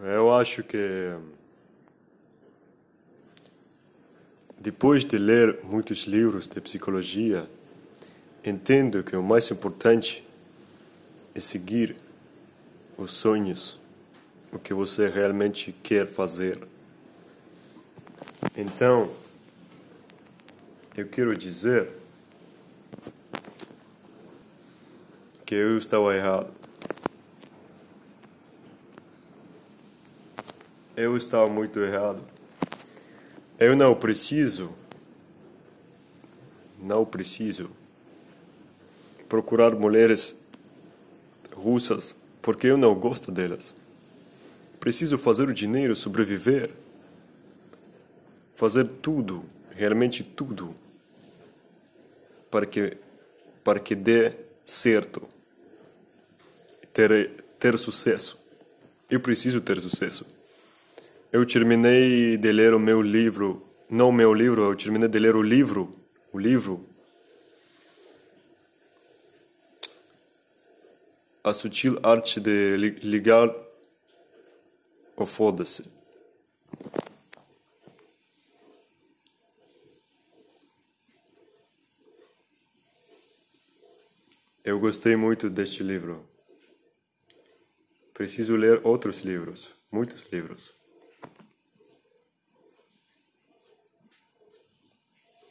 Eu acho que depois de ler muitos livros de psicologia, entendo que o mais importante é seguir os sonhos, o que você realmente quer fazer. Então, eu quero dizer que eu estava errado. Eu estava muito errado. Eu não preciso, não preciso procurar mulheres russas porque eu não gosto delas. Preciso fazer o dinheiro sobreviver. Fazer tudo, realmente tudo, para que, para que dê certo. Ter, ter sucesso. Eu preciso ter sucesso. Eu terminei de ler o meu livro, não o meu livro, eu terminei de ler o livro, o livro A Sutil Arte de Ligar o Foda-se. Eu gostei muito deste livro. Preciso ler outros livros, muitos livros.